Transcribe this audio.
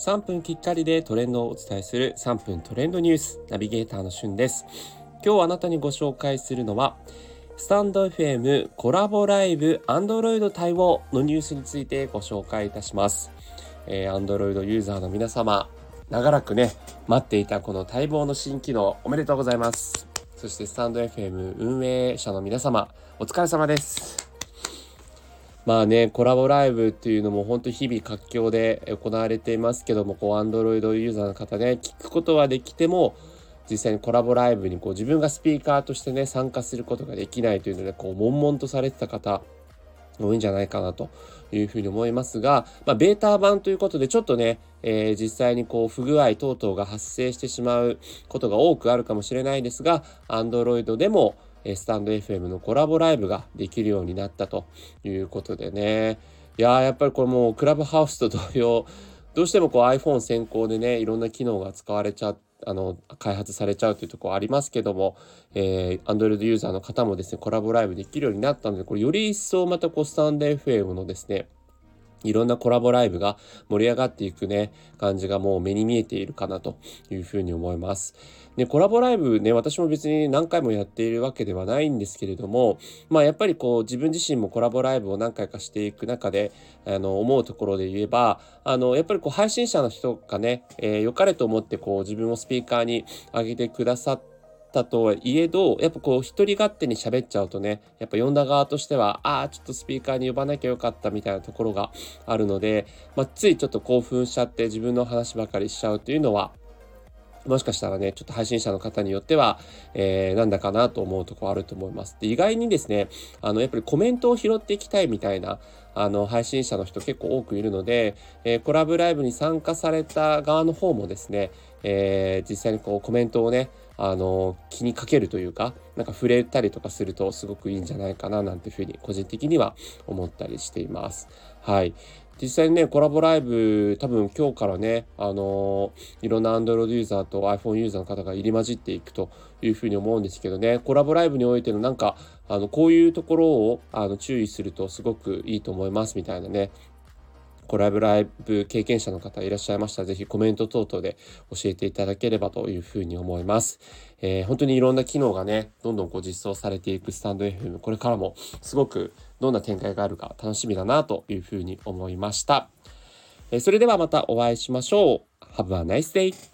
3分きっかりでトレンドをお伝えする3分トレンドニュースナビゲーターのしゅんです。今日あなたにご紹介するのはスタンド FM コラボライブ Android 対応のニュースについてご紹介いたします、えー、Android ユーザーの皆様長らくね待っていたこの待望の新機能おめでとうございます。そしてスタンド FM 運営者の皆様お疲れ様です。まあね、コラボライブっていうのも本当日々活況で行われていますけども、こう、Android ユーザーの方ね、聞くことはできても、実際にコラボライブにこう自分がスピーカーとしてね、参加することができないというので、こう、悶々とされてた方、多いんじゃないかなというふうに思いますが、まあ、ベータ版ということでちょっとね、えー、実際にこう不具合等々が発生してしまうことが多くあるかもしれないですが、Android でも、スタンド FM のコラボライブができるようになったということでね。いやー、やっぱりこれもうクラブハウスと同様、どうしてもこう iPhone 先行でね、いろんな機能が使われちゃあの、開発されちゃうというところありますけども、えー、Android ユーザーの方もですね、コラボライブできるようになったので、これより一層またこう、スタンド FM のですね、いろんなコラボライブが盛り上がっていくね、感じがもう目に見えているかなというふうに思います。ね、コラボライブね、私も別に何回もやっているわけではないんですけれども、まあやっぱりこう自分自身もコラボライブを何回かしていく中で、あの、思うところで言えば、あの、やっぱりこう配信者の人がね、えー、良かれと思ってこう自分をスピーカーに上げてくださって、たとはいえど、やっぱこう一人勝手に喋っちゃうとね、やっぱ呼んだ側としては、ああ、ちょっとスピーカーに呼ばなきゃよかったみたいなところがあるので、まあ、ついちょっと興奮しちゃって自分の話ばかりしちゃうというのは、もしかしたらね、ちょっと配信者の方によっては、えー、なんだかなと思うとこあると思います。で、意外にですね、あの、やっぱりコメントを拾っていきたいみたいな、あの、配信者の人結構多くいるので、えー、コラボライブに参加された側の方もですね、えー、実際にこうコメントをね、あの、気にかけるというか、なんか触れたりとかするとすごくいいんじゃないかななんていうふうに個人的には思ったりしています。はい。実際にね、コラボライブ、多分今日からね、あのー、いろんな Android ユーザーと iPhone ユーザーの方が入り混じっていくというふうに思うんですけどね、コラボライブにおいてのなんか、あの、こういうところをあの注意するとすごくいいと思いますみたいなね、コラボライブ経験者の方いらっしゃいましたら、ぜひコメント等々で教えていただければというふうに思います。えー、本当にいろんな機能がね、どんどんこう実装されていくスタンド FM、これからもすごくどんな展開があるか楽しみだなというふうに思いました。えー、それではまたお会いしましょう。Have a nice day!